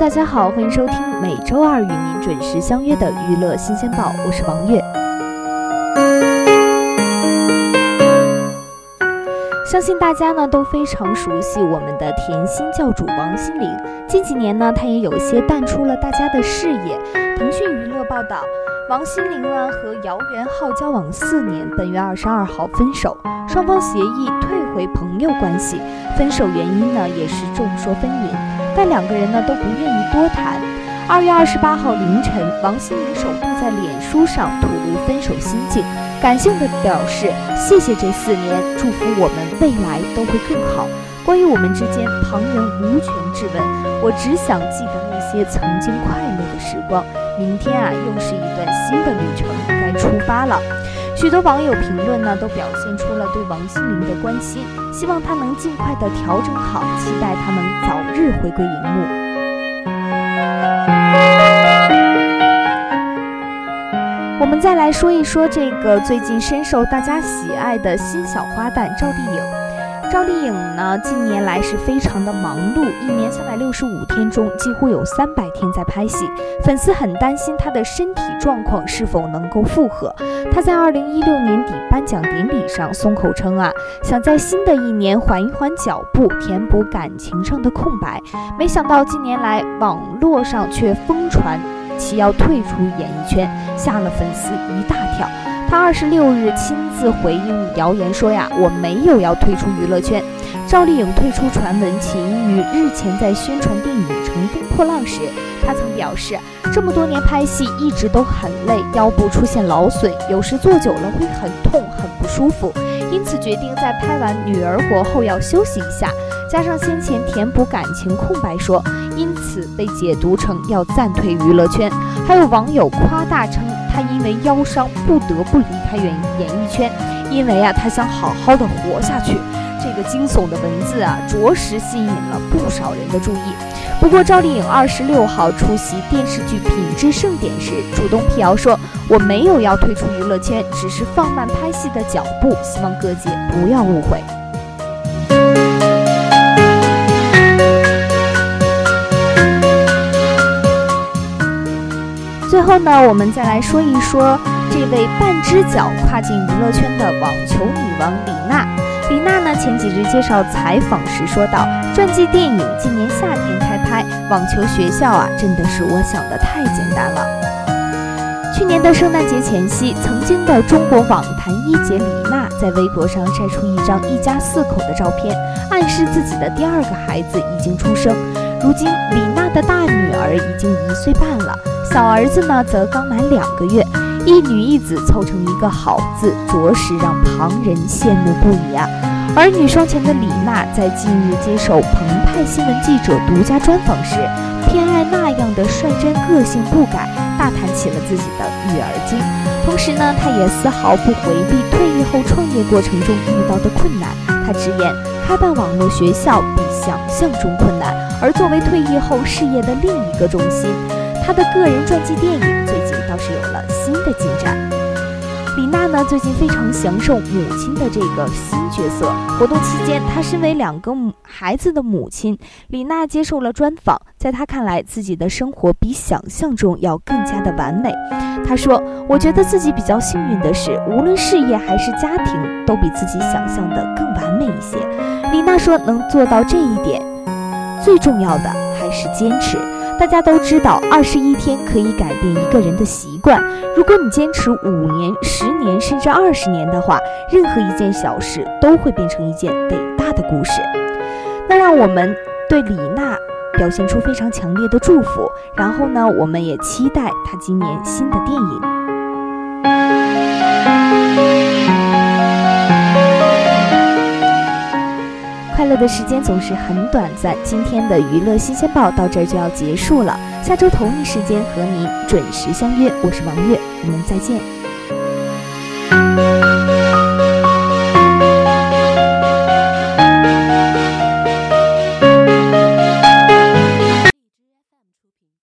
大家好，欢迎收听每周二与您准时相约的娱乐新鲜报，我是王悦。相信大家呢都非常熟悉我们的甜心教主王心凌，近几年呢，她也有些淡出了大家的视野。腾讯娱乐报道，王心凌呢和姚元浩交往四年，本月二十二号分手，双方协议退回朋友关系。分手原因呢也是众说纷纭。但两个人呢都不愿意多谈。二月二十八号凌晨，王心凌首度在脸书上吐露分手心境，感性的表示谢谢这四年，祝福我们未来都会更好。关于我们之间，旁人无权质问，我只想记得那些曾经快乐的时光。明天啊，又是一段新的旅程，该出发了。许多网友评论呢，都表现出了对王心凌的关心，希望她能尽快的调整好，期待她能早日回归荧幕。我们再来说一说这个最近深受大家喜爱的新小花旦赵丽颖。赵丽颖呢，近年来是非常的忙碌，一年三百六十五天中，几乎有三百天在拍戏。粉丝很担心她的身体状况是否能够复合。她在二零一六年底颁奖典礼上松口称啊，想在新的一年缓一缓脚步，填补感情上的空白。没想到近年来网络上却疯传其要退出演艺圈，吓了粉丝一大跳。他二十六日亲自回应谣言说呀，我没有要退出娱乐圈。赵丽颖退出传闻起因于日前在宣传电影《乘风破浪》时，她曾表示，这么多年拍戏一直都很累，腰部出现劳损，有时坐久了会很痛很不舒服，因此决定在拍完《女儿国》后要休息一下。加上先前填补感情空白说，因此被解读成要暂退娱乐圈。还有网友夸大称。他因为腰伤不得不离开演演艺圈，因为啊，他想好好的活下去。这个惊悚的文字啊，着实吸引了不少人的注意。不过，赵丽颖二十六号出席电视剧品质盛典时，主动辟谣说：“我没有要退出娱乐圈，只是放慢拍戏的脚步，希望各界不要误会。”后呢，我们再来说一说这位半只脚跨进娱乐圈的网球女王李娜。李娜呢，前几日接受采访时说道：“传记电影今年夏天开拍，网球学校啊，真的是我想的太简单了。”去年的圣诞节前夕，曾经的中国网坛一姐李娜在微博上晒出一张一家四口的照片，暗示自己的第二个孩子已经出生。如今，李娜的大女儿已经一岁半了。小儿子呢，则刚满两个月，一女一子凑成一个好字，着实让旁人羡慕不已啊。儿女双全的李娜在近日接受澎湃新闻记者独家专访时，偏爱那样的率真个性不改，大谈起了自己的育儿经。同时呢，她也丝毫不回避退役后创业过程中遇到的困难。她直言，开办网络学校比想象中困难，而作为退役后事业的另一个重心。她的个人传记电影最近倒是有了新的进展。李娜呢，最近非常享受母亲的这个新角色。活动期间，她身为两个孩子的母亲，李娜接受了专访。在她看来，自己的生活比想象中要更加的完美。她说：“我觉得自己比较幸运的是，无论事业还是家庭，都比自己想象的更完美一些。”李娜说：“能做到这一点，最重要的还是坚持。”大家都知道，二十一天可以改变一个人的习惯。如果你坚持五年、十年，甚至二十年的话，任何一件小事都会变成一件伟大的故事。那让我们对李娜表现出非常强烈的祝福。然后呢，我们也期待她今年新的电影。的时间总是很短暂，今天的娱乐新鲜报到这儿就要结束了。下周同一时间和您准时相约，我是王悦，我们再见。